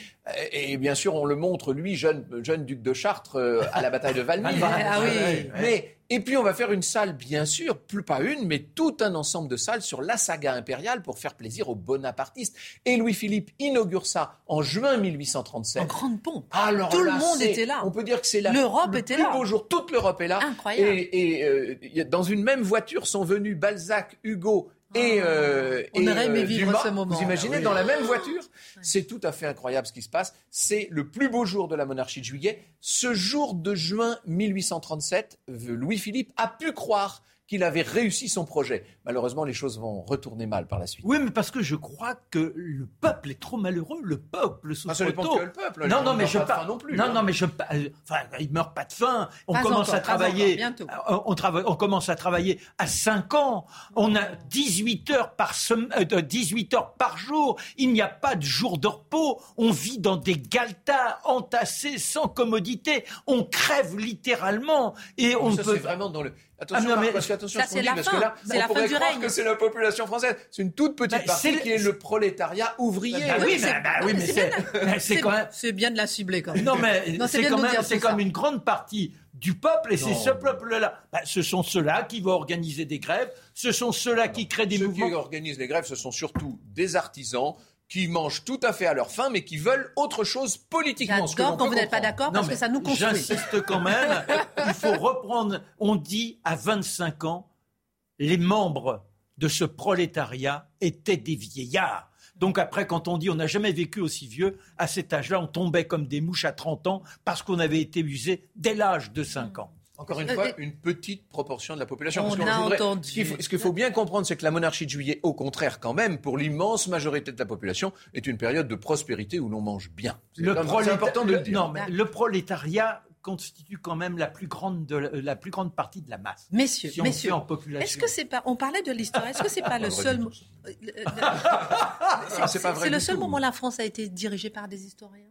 et bien sûr, on le montre, lui, jeune, jeune duc de Chartres, euh, à la bataille de Valmy. ah oui. Mais et puis on va faire une salle, bien sûr, plus pas une, mais tout un ensemble de salles sur la saga impériale pour faire plaisir aux bonapartistes. Et Louis-Philippe inaugure ça en juin 1837. En grande pompe. Alors tout le monde était là. On peut dire que c'est la l'Europe le était plus beau jour. Toute l'Europe est là. Incroyable. Et, et euh, dans une même voiture sont venus Balzac, Hugo et, euh, On aimé euh, vivre Dumas. ce moment. Vous imaginez Ah oui. dans la même voiture C'est tout à fait incroyable ce qui se passe. C'est le plus beau jour de la monarchie de juillet. Ce jour de juin 1837, Louis-Philippe a pu croire qu'il avait réussi son projet. Malheureusement, les choses vont retourner mal par la suite. Oui, mais parce que je crois que le peuple est trop malheureux. Le peuple souffre Ah, ça dépend trop. que le peuple. Non, Il non, mais je pas non plus. Non, hein. non, mais je. Enfin, il meurt pas de faim. On Pas commence encore, à travailler. encore, bientôt. On, travaille, on commence à travailler à 5 ans. On a 18 heures par sem- euh, 18 heures par jour. Il n'y a pas de jour de repos. On vit dans des galtas entassés sans commodité. On crève littéralement et on ça, peut. c'est vraiment dans le. Attention, Ah, non, Marc, mais- parce qu'attention, Ça, ce qu'on c'est dit, la parce que là, C'est on pourrait croire règne. que c'est la population française. C'est une toute petite Bah, partie c'est- qui est le prolétariat ouvrier. Bah oui, c'est- mais, bah oui, mais c'est quand même. C'est bien de la cibler quand même. Non, mais c'est quand même, c'est comme une grande partie du peuple, et c'est ce peuple-là. Bah, ce sont ceux-là qui vont organiser des grèves, ce sont ceux-là qui créent des Ceux qui mouvements. organisent les grèves, ce sont surtout des artisans qui mangent tout à fait à leur faim, mais qui veulent autre chose politiquement. l'on quand peut vous n'êtes pas d'accord parce que ça nous construit. J'insiste quand même, il faut reprendre, on dit à 25 ans, les membres de ce prolétariat étaient des vieillards. Donc après, quand on dit on n'a jamais vécu aussi vieux, à cet âge-là, on tombait comme des mouches à 30 ans parce qu'on avait été usé dès l'âge de 5 ans. Encore une Euh, fois, une petite proportion de la population. On Parce a entendu. Ce qu'il faut, bien comprendre, c'est que la monarchie de juillet, au contraire, quand même, pour l'immense majorité de la population, est une période de prospérité où l'on mange bien. C'est important de le dire. Non, mais le prolétariat constitue quand même la plus grande, de la, la plus grande partie de la masse. Messieurs, Si on messieurs, fait en population. est-ce que c'est pas. On parlait de l'histoire. Est-ce que c'est pas le seul. euh, le- le- Ah, c'est le seul moment où la France a été dirigée par des historiens?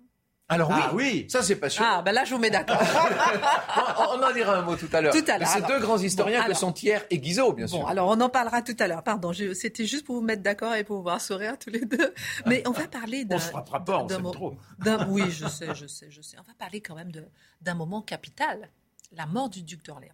Alors oui, Ah oui. ça c'est passionnant. Ah, ben là, je vous mets d'accord. On en dira un mot tout à l'heure. Tout à l'heure, ces alors. deux grands historiens Bon, que alors. sont Thiers et Guizot, bien sûr. Bon, alors on en parlera tout à l'heure. Pardon, je- c'était juste pour vous mettre d'accord et pour vous voir sourire tous les deux. Mais on va parler d'un. On se frappera pas, on s'aime trop. Oui, je sais, je sais, je sais. On va parler quand même de- d'un moment capital la mort du duc d'Orléans.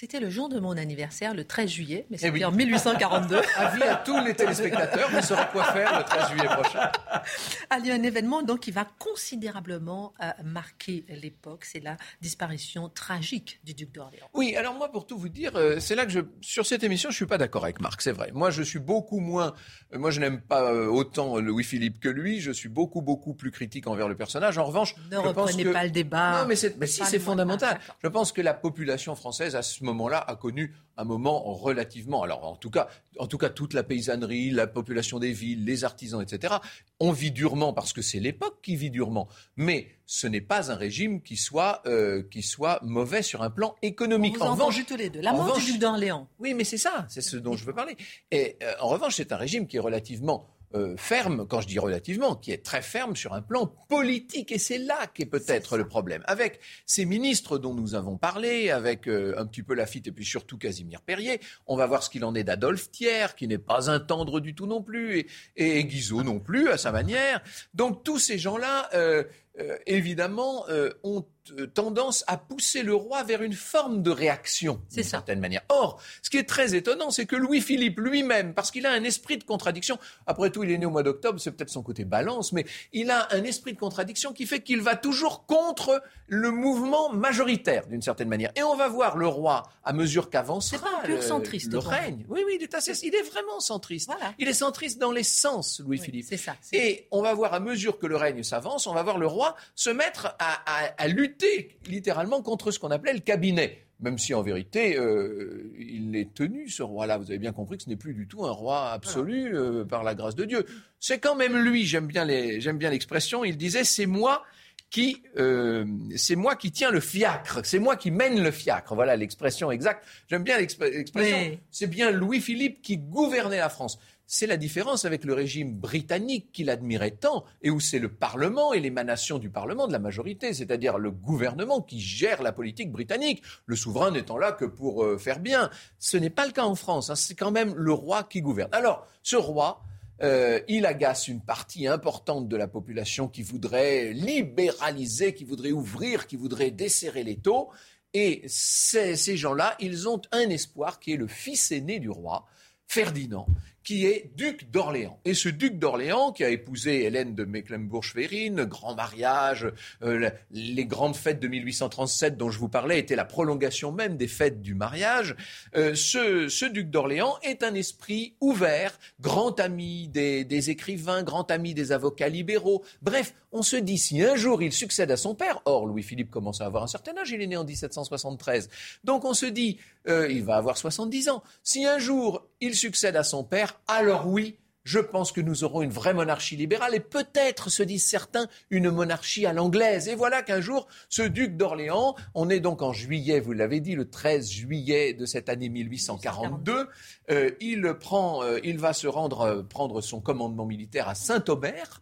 C'était le jour de mon anniversaire, le 13 juillet, mais c'était Eh oui. en 1842. Avis à tous les téléspectateurs, vous saurez quoi faire le 13 juillet prochain. a lieu un événement donc qui va considérablement euh, marquer l'époque. C'est la disparition tragique du duc d'Orléans. Oui, alors moi, pour tout vous dire, euh, c'est là que je, sur cette émission, je suis pas d'accord avec Marc, c'est vrai. Moi, je suis beaucoup moins, euh, moi, je n'aime pas autant Louis-Philippe que lui. Je suis beaucoup, beaucoup plus critique envers le personnage. En revanche, Ne je pense reprenez que... pas le débat. Non, mais, mais si, c'est fondamental. Ah. Je pense que la population française, à ce moment-là, a connu un moment relativement. Alors, en tout cas, en tout cas, toute la paysannerie, la population des villes, les artisans, etc. On vit durement parce que c'est l'époque qui vit durement. Mais ce n'est pas un régime qui soit, euh, qui soit mauvais sur un plan On économique. vous a En revanche, tous les deux. La mort revanche- du duc d'Orléans. oui, mais c'est ça, c'est ce dont je veux parler. Et euh, en revanche, c'est un régime qui est relativement euh, ferme, quand je dis relativement, qui est très ferme sur un plan politique. Et c'est là qu'est peut-être le problème. Avec ces ministres dont nous avons parlé, avec euh, un petit peu Lafitte et puis surtout Casimir Perrier, on va voir ce qu'il en est d'Adolphe Thiers, qui n'est pas un tendre du tout non plus, et, et Guizot non plus, à sa manière. Donc tous ces gens-là, euh, euh, évidemment, euh, ont tendance à pousser le roi vers une forme de réaction, d'une certaine manière. Or, ce qui est très étonnant, c'est que Louis-Philippe lui-même, parce qu'il a un esprit de contradiction, après tout, il est né au mois d'octobre, c'est peut-être son côté balance, mais il a un esprit de contradiction qui fait qu'il va toujours contre le mouvement majoritaire, d'une certaine manière. Et on va voir le roi, à mesure qu'avancera le- centriste, le règne. Oui, oui, il est, assez, il est vraiment centriste. Voilà. Il est centriste dans les sens, Louis-Philippe. Oui, c'est ça. Et on va voir, à mesure que le règne s'avance, on va voir le roi se mettre à, à- à lutter littéralement contre ce qu'on appelait le cabinet. Même si en vérité, euh, il est tenu, ce roi-là. Vous avez bien compris que ce n'est plus du tout un roi absolu euh, par la grâce de Dieu. C'est quand même lui, j'aime bien l'expression, il disait, c'est moi qui, euh, c'est moi qui tiens le fiacre, c'est moi qui mène le fiacre. Voilà l'expression exacte. J'aime bien l'exp- l'expression. Oui. C'est bien Louis-Philippe qui gouvernait la France. C'est la différence avec le régime britannique qu'il admirait tant et où c'est le Parlement et l'émanation du Parlement, de la majorité, c'est-à-dire le gouvernement qui gère la politique britannique, le souverain n'étant là que pour euh, faire bien. Ce n'est pas le cas en France, hein. c'est quand même le roi qui gouverne. Alors, ce roi, euh, il agace une partie importante de la population qui voudrait libéraliser, qui voudrait ouvrir, qui voudrait desserrer les taux. Et ces, ces gens-là, ils ont un espoir qui est le fils aîné du roi, Ferdinand, qui est duc d'Orléans. Et ce duc d'Orléans, qui a épousé Hélène de Mecklembourg-Schwerin, grand mariage, euh, les grandes fêtes de 1837 dont je vous parlais étaient la prolongation même des fêtes du mariage, euh, ce, duc d'Orléans est un esprit ouvert, grand ami des, écrivains, grand ami des avocats libéraux. Bref, on se dit si un jour il succède à son père, or Louis-Philippe commence à avoir un certain âge, il est né en 1773, donc on se dit euh, il va avoir 70 ans. Si un jour il succède à son père, alors oui, je pense que nous aurons une vraie monarchie libérale et peut-être, se disent certains, une monarchie à l'anglaise. Et voilà qu'un jour, ce duc d'Orléans, on est donc en juillet, vous l'avez dit, le 13 juillet de cette année 1842, euh, il, prend, euh, il va se rendre prendre son commandement militaire à Saint-Aubert.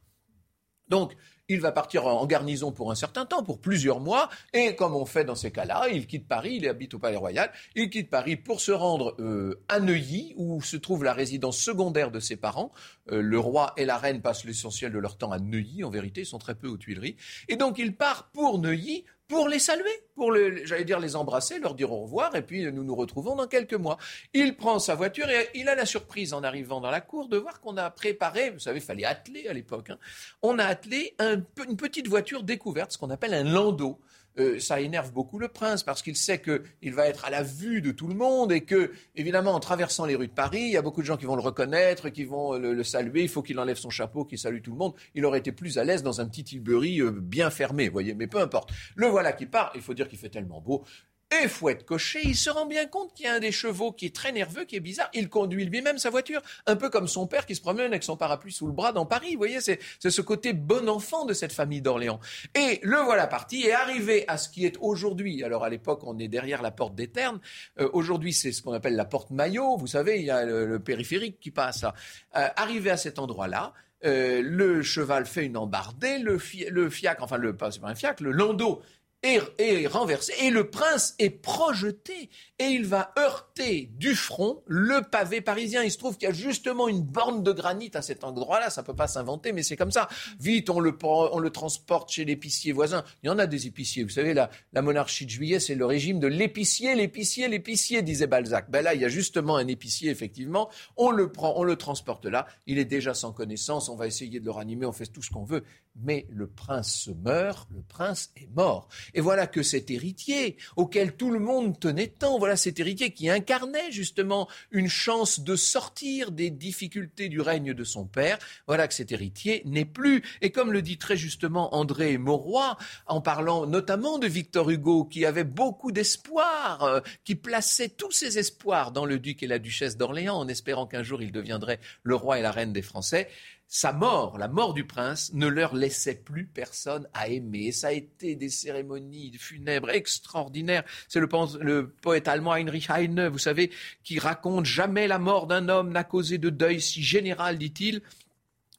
Donc, il va partir en garnison pour un certain temps, pour plusieurs mois, et comme on fait dans ces cas-là, il quitte Paris, il habite au Palais Royal, il quitte Paris pour se rendre euh, à Neuilly, où se trouve la résidence secondaire de ses parents. Euh, le roi et la reine passent l'essentiel de leur temps à Neuilly, en vérité, ils sont très peu aux Tuileries. Et donc il part pour Neuilly pour les saluer, pour, j'allais dire, les embrasser, leur dire au revoir, et puis nous nous retrouvons dans quelques mois. Il prend sa voiture et il a la surprise en arrivant dans la cour de voir qu'on a préparé, vous savez, il fallait atteler à l'époque, hein, on a attelé une petite voiture découverte, ce qu'on appelle un landau. Euh, ça énerve beaucoup le prince parce qu'il sait qu'il va être à la vue de tout le monde et que, évidemment, en traversant les rues de Paris, il y a beaucoup de gens qui vont le reconnaître, qui vont le, saluer. Il faut qu'il enlève son chapeau, qu'il salue tout le monde. Il aurait été plus à l'aise dans un petit Tilbury euh, bien fermé, voyez. Mais peu importe. Le voilà qui part. Il faut dire qu'il fait tellement beau et fouette cocher, il se rend bien compte qu'il y a un des chevaux qui est très nerveux, qui est bizarre. Il conduit lui-même sa voiture, un peu comme son père qui se promène avec son parapluie sous le bras dans Paris. Vous voyez, c'est ce côté bon enfant de cette famille d'Orléans. Et le voilà parti et arrivé à ce qui est aujourd'hui. Alors à l'époque, on est derrière la porte des Ternes. Euh, aujourd'hui, c'est ce qu'on appelle la porte Maillot. Vous savez, il y a le, périphérique qui passe là. Euh, arrivé à cet endroit-là, euh, le cheval fait une embardée, le, le fiacre, enfin le pas, pas un fiacre, le landau est, renversé et le prince est projeté et il va heurter du front le pavé parisien. Il se trouve qu'il y a justement une borne de granit à cet endroit-là. Ça peut pas s'inventer, mais c'est comme ça. Vite, on le, on le transporte chez l'épicier voisin. Il y en a des épiciers. Vous savez, la, la monarchie de juillet, c'est le régime de l'épicier, l'épicier, l'épicier, disait Balzac. Ben là, il y a justement un épicier, effectivement. On le prend, on le transporte là. Il est déjà sans connaissance. On va essayer de le ranimer. On fait tout ce qu'on veut. Mais le prince meurt. Le prince est mort. Et voilà que cet héritier, auquel tout le monde tenait tant, voilà cet héritier qui incarnait justement une chance de sortir des difficultés du règne de son père, voilà que cet héritier n'est plus. Et comme le dit très justement André Mauroy, en parlant notamment de Victor Hugo, qui avait beaucoup d'espoir, euh, qui plaçait tous ses espoirs dans le duc et la duchesse d'Orléans, en espérant qu'un jour il deviendrait le roi et la reine des Français, sa mort, la mort du prince, ne leur laissait plus personne à aimer. ça a été des cérémonies funèbres extraordinaires. C'est le, le, poète allemand Heinrich Heine, vous savez, qui raconte jamais la mort d'un homme n'a causé de deuil si général, dit-il,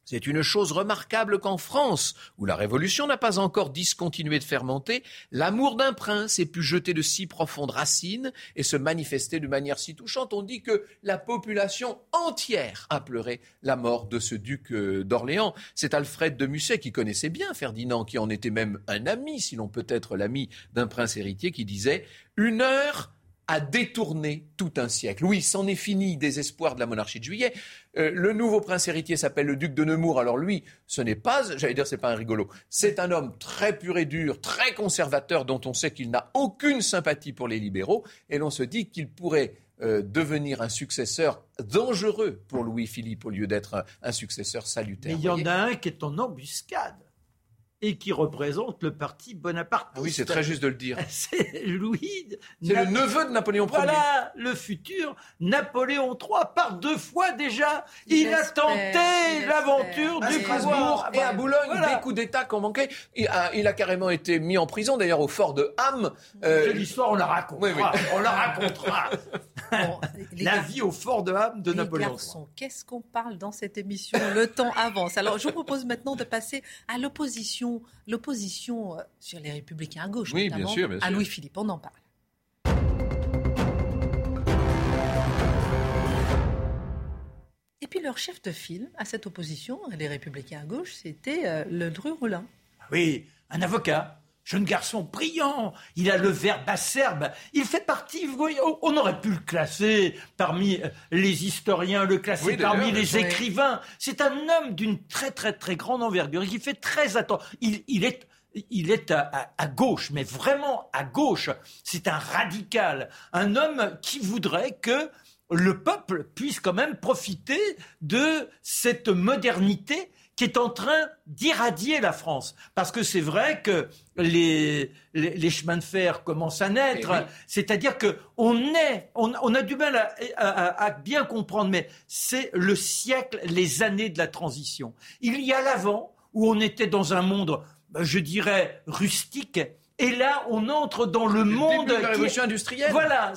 c'est une chose remarquable qu'en France, où la Révolution n'a pas encore discontinué de fermenter, l'amour d'un prince ait pu jeter de si profondes racines et se manifester de manière si touchante. On dit que la population entière a pleuré la mort de ce duc euh, d'Orléans. C'est Alfred de Musset qui connaissait bien Ferdinand, qui en était même un ami, sinon peut-être l'ami d'un prince héritier, qui disait Une heure a détourné tout un siècle. Oui, c'en est fini des espoirs de la monarchie de juillet. Euh, le nouveau prince héritier s'appelle le duc de Nemours. Alors lui, ce n'est pas, j'allais dire, c'est pas un rigolo. C'est un homme très pur et dur, très conservateur, dont on sait qu'il n'a aucune sympathie pour les libéraux, et l'on se dit qu'il pourrait euh, devenir un successeur dangereux pour Louis-Philippe au lieu d'être un, successeur salutaire. Mais il y en a un qui est en embuscade et qui représente le parti Bonaparte. Ah oui, c'est très juste de le dire. C'est Louis. C'est le neveu de Napoléon Ier. Voilà, le futur Napoléon III. Par deux fois déjà, il, a tenté l'aventure du pouvoir. Et à Boulogne, des coups d'État qu'on manquait. Il a, carrément été mis en prison, d'ailleurs, au fort de Ham. Euh... L'histoire, on la racontera. On la racontera. la vie au fort de Ham de Napoléon III. Qu'est-ce qu'on parle dans cette émission? Le temps avance. Alors, je vous propose maintenant de passer à l'opposition l'opposition, euh, sur les républicains à gauche, notamment, à Louis-Philippe. On en parle. Et puis leur chef de file à cette opposition, les républicains à gauche, c'était euh, le Dru Rollin. Oui, un avocat jeune garçon brillant, il a le verbe acerbe, il fait partie, vous voyez, on aurait pu le classer parmi euh, les historiens, le classer parmi les écrivains. C'est un homme d'une très très très grande envergure qui fait très attention. Il, est il est à, à, gauche, mais vraiment à gauche. C'est un radical, un homme qui voudrait que le peuple puisse quand même profiter de cette modernité qui est en train d'irradier la France. Parce que c'est vrai que les, les, chemins de fer commencent à naître. Eh C'est-à-dire que on est, on, a du mal à, à bien comprendre, mais c'est le siècle, les années de la transition. Il y a l'avant où on était dans un monde, je dirais, rustique et là, on entre dans le, monde. de la révolution industrielle. Voilà.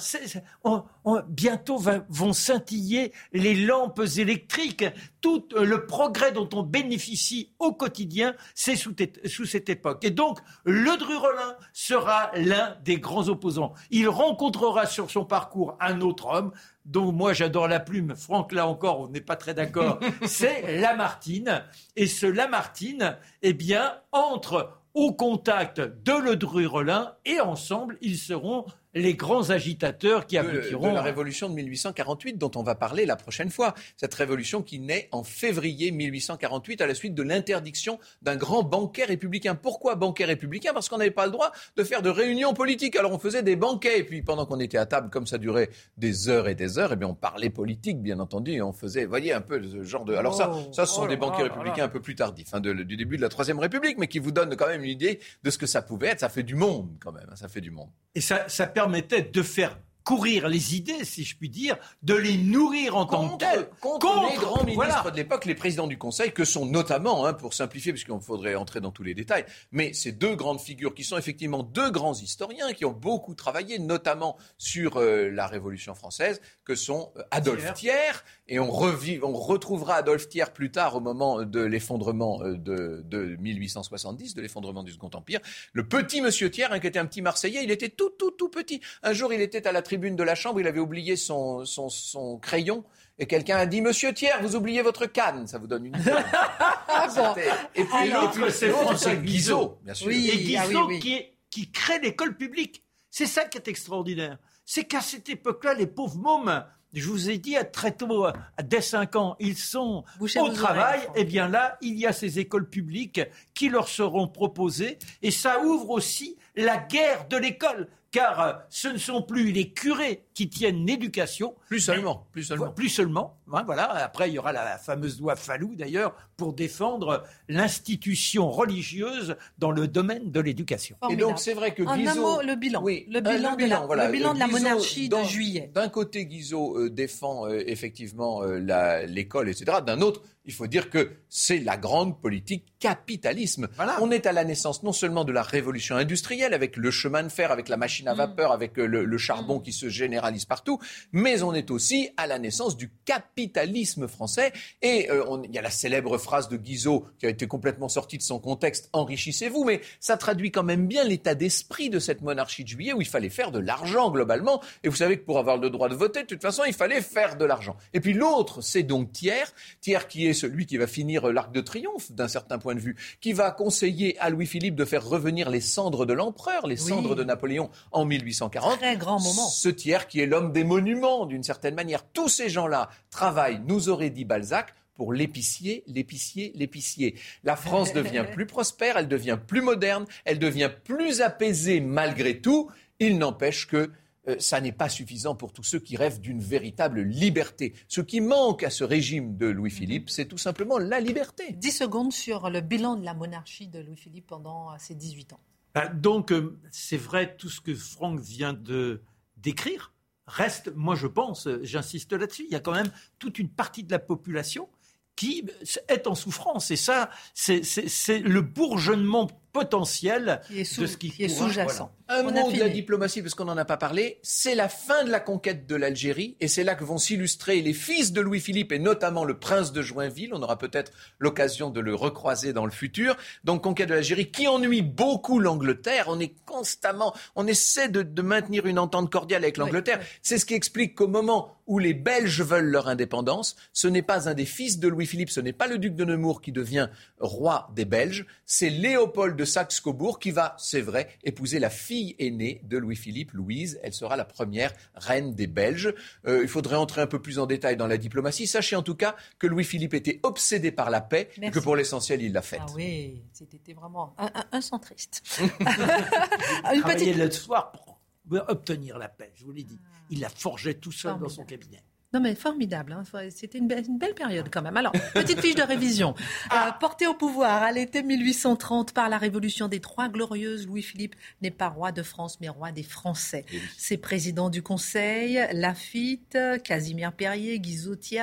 bientôt vont scintiller les lampes électriques. Tout euh, le progrès dont on bénéficie au quotidien, c'est sous, sous, cette époque. Et donc, le Drurelin sera l'un des grands opposants. Il rencontrera sur son parcours un autre homme, dont moi j'adore la plume, Franck là encore on n'est pas très d'accord, c'est Lamartine. Et ce Lamartine, eh bien, entre au contact de Ledru-Rollin et ensemble, ils seront les grands agitateurs qui aboutiront. De, la révolution de 1848 dont on va parler la prochaine fois. Cette révolution qui naît en février 1848 à la suite de l'interdiction d'un grand banquet républicain. Pourquoi banquet républicain? Parce qu'on n'avait pas le droit de faire de réunions politiques. Alors on faisait des banquets. Et puis pendant qu'on était à table, comme ça durait des heures et des heures, eh bien on parlait politique, bien entendu. Et on faisait, voyez, un peu ce genre de. Alors ça, oh, ça ce sont oh des banquets républicains un peu plus tardifs, hein, du début de la Troisième République, mais qui vous donnent quand même une idée de ce que ça pouvait être. Ça fait du monde quand même. Hein, ça fait du monde. Et ça, ça permettait de faire courir les idées, si je puis dire, de les nourrir en tant que telles. Contre, les grands ministres de l'époque, les présidents du Conseil, que sont notamment, hein, pour simplifier, puisqu'il faudrait entrer dans tous les détails, mais ces deux grandes figures qui sont effectivement deux grands historiens qui ont beaucoup travaillé, notamment sur euh, la Révolution française, que sont euh, Adolphe Thiers, et on, on retrouvera Adolphe Thiers plus tard au moment de l'effondrement euh, de, de, 1870, de l'effondrement du Second Empire. Le petit monsieur Thiers, hein, qui était un petit Marseillais, il était tout, tout, tout petit. Un jour, il était à la tribune de la chambre, il avait oublié son, son, crayon. Et quelqu'un a dit Monsieur Thiers, vous oubliez votre canne. Ça vous donne une idée. Ah et puis l'autre, c'est François Guizot, bien sûr. et Guizot ah qui, qui crée l'école publique. C'est ça qui est extraordinaire. C'est qu'à cette époque-là, les pauvres mômes, je vous ai dit très tôt, dès 5 ans, ils sont au travail. et eh bien là, il y a ces écoles publiques qui leur seront proposées. Et ça ouvre aussi la guerre de l'école car euh, ce ne sont plus les curés qui tiennent l'éducation. Plus seulement, plus seulement. Plus seulement. Hein, voilà. Après, il y aura la fameuse loi Fallou, d'ailleurs, pour défendre l'institution religieuse dans le domaine de l'éducation. Et donc, c'est vrai que Guizot... un mot, le bilan. Oui, le bilan, de, la, le bilan de la monarchie de juillet. D'un côté, Guizot euh, défend euh, effectivement l'école, etc. D'un autre, il faut dire que c'est la grande politique capitalisme. On est à la naissance non seulement de la révolution industrielle avec le chemin de fer, avec la machine à mm. vapeur, avec euh, le, charbon mm. qui se généralise partout, mais on est aussi à la naissance du capitalisme français. Et euh, il y a la célèbre phrase de Guizot qui a été complètement sortie de son contexte enrichissez-vous, mais ça traduit quand même bien l'état d'esprit de cette monarchie de juillet où il fallait faire de l'argent globalement. Et vous savez que pour avoir le droit de voter, de toute façon, il fallait faire de l'argent. Et puis l'autre, c'est donc Thiers, Thiers qui est celui qui va finir euh, l'arc de triomphe d'un certain point de vue, qui va conseiller à Louis-Philippe de faire revenir les cendres de l'empereur, les cendres de Napoléon en 1840. Très grand moment. Ce tiers qui est l'homme des monuments d'une certaine manière. Tous ces gens-là travaillent, nous aurait dit Balzac, pour l'épicier, l'épicier, l'épicier. La France devient plus prospère, elle devient plus moderne, elle devient plus apaisée malgré tout. Il n'empêche que euh, ça n'est pas suffisant pour tous ceux qui rêvent d'une véritable liberté. Ce qui manque à ce régime de Louis-Philippe, mhm. c'est tout simplement la liberté. 10 secondes sur le bilan de la monarchie de Louis-Philippe pendant ses 18 ans. Bah, donc, euh, c'est vrai, tout ce que Franck vient de décrire reste, moi je pense, j'insiste là-dessus, il y a quand même toute une partie de la population qui est en souffrance. Et ça, c'est le bourgeonnement potentiel de ce qui, est sous-jacent. Un mot de la diplomatie, parce qu'on n'en a pas parlé, c'est la fin de la conquête de l'Algérie, et c'est là que vont s'illustrer les fils de Louis-Philippe, et notamment le prince de Joinville. On aura peut-être l'occasion de le recroiser dans le futur. Donc, conquête de l'Algérie qui ennuie beaucoup l'Angleterre. On est constamment, on essaie de, maintenir une entente cordiale avec l'Angleterre. C'est ce qui explique qu'au moment où les Belges veulent leur indépendance, ce n'est pas un des fils de Louis-Philippe, ce n'est pas le duc de Nemours qui devient roi des Belges, c'est Léopold de Saxe-Cobourg, qui va, c'est vrai, épouser la fille aînée de Louis-Philippe, Louise. Elle sera la première reine des Belges. Euh, il faudrait entrer un peu plus en détail dans la diplomatie. Sachez en tout cas que Louis-Philippe était obsédé par la paix et que pour l'essentiel, il l'a faite. Ah oui, c'était vraiment un, un, un centriste. il travaillait le soir pour obtenir la paix, je vous l'ai dit. Il la forgeait tout seul dans son cabinet. Non mais formidable, hein. c'était une, belle période quand même. Alors, petite fiche de révision. Euh, porté au pouvoir à l'été 1830 par la révolution des Trois Glorieuses, Louis-Philippe n'est pas roi de France mais roi des Français. Ses présidents du Conseil, Lafitte, Casimir Perrier, Guy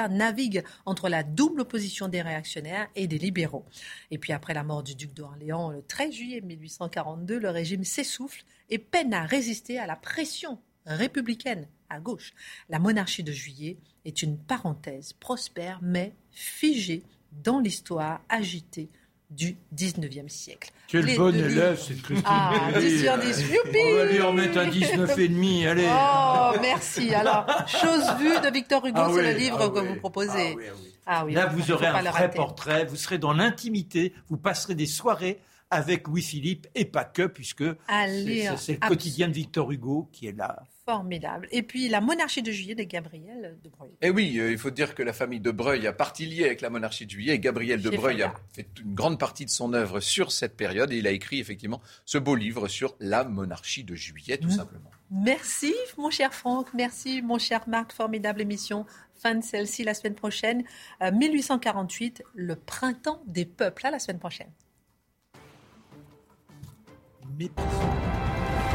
naviguent entre la double opposition des réactionnaires et des libéraux. Et puis après la mort du duc d'Orléans le 13 juillet 1842, le régime s'essouffle et peine à résister à la pression républicaine à gauche. La monarchie de juillet est une parenthèse prospère mais figée dans l'histoire agitée du 19e siècle. Quel bon élève, cette Christine Ah, 10 sur 10, youpi. On va lui en mettre un 19,5, allez. Oh, merci. Alors, chose vue de Victor Hugo, ah c'est le livre ah que vous proposez. Ah oui, Là, vous aurez un vrai portrait, vous serez dans l'intimité, vous passerez des soirées avec Louis-Philippe et pas que, puisque c'est le quotidien de Victor Hugo qui est là. Formidable. Et puis la monarchie de juillet de Gabriel de Breuil. Eh oui, euh, il faut dire que la famille de Breuil a partie liée avec la monarchie de juillet. Et Gabriel de Breuil a fait une grande partie de son œuvre sur cette période. Et il a écrit effectivement ce beau livre sur la monarchie de juillet, tout mmh. simplement. Merci, mon cher Franck. Merci, mon cher Marc. Formidable émission. Fin de celle-ci la semaine prochaine. 1848, euh, le printemps des peuples. À la semaine prochaine.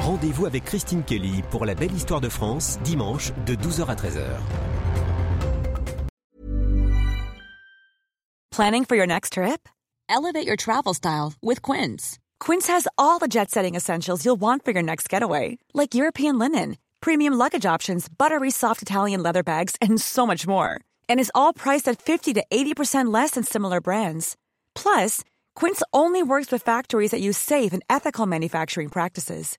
Rendez-vous avec Christine Kelly pour la belle histoire de France, dimanche de 12h à 13h. Planning for your next trip? Elevate your travel style with Quince. Quince has all the jet setting essentials you'll want for your next getaway, like European linen, premium luggage options, buttery soft Italian leather bags, and so much more. And is all priced at 50 to 80% less than similar brands. Plus, Quince only works with factories that use safe and ethical manufacturing practices.